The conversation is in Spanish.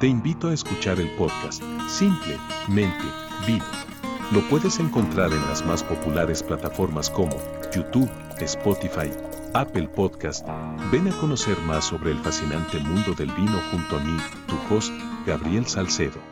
Te invito a escuchar el podcast Simple Mente Vivo. Lo puedes encontrar en las más populares plataformas como YouTube, Spotify, Apple Podcast. Ven a conocer más sobre el fascinante mundo del vino junto a mí, tu host, Gabriel Salcedo.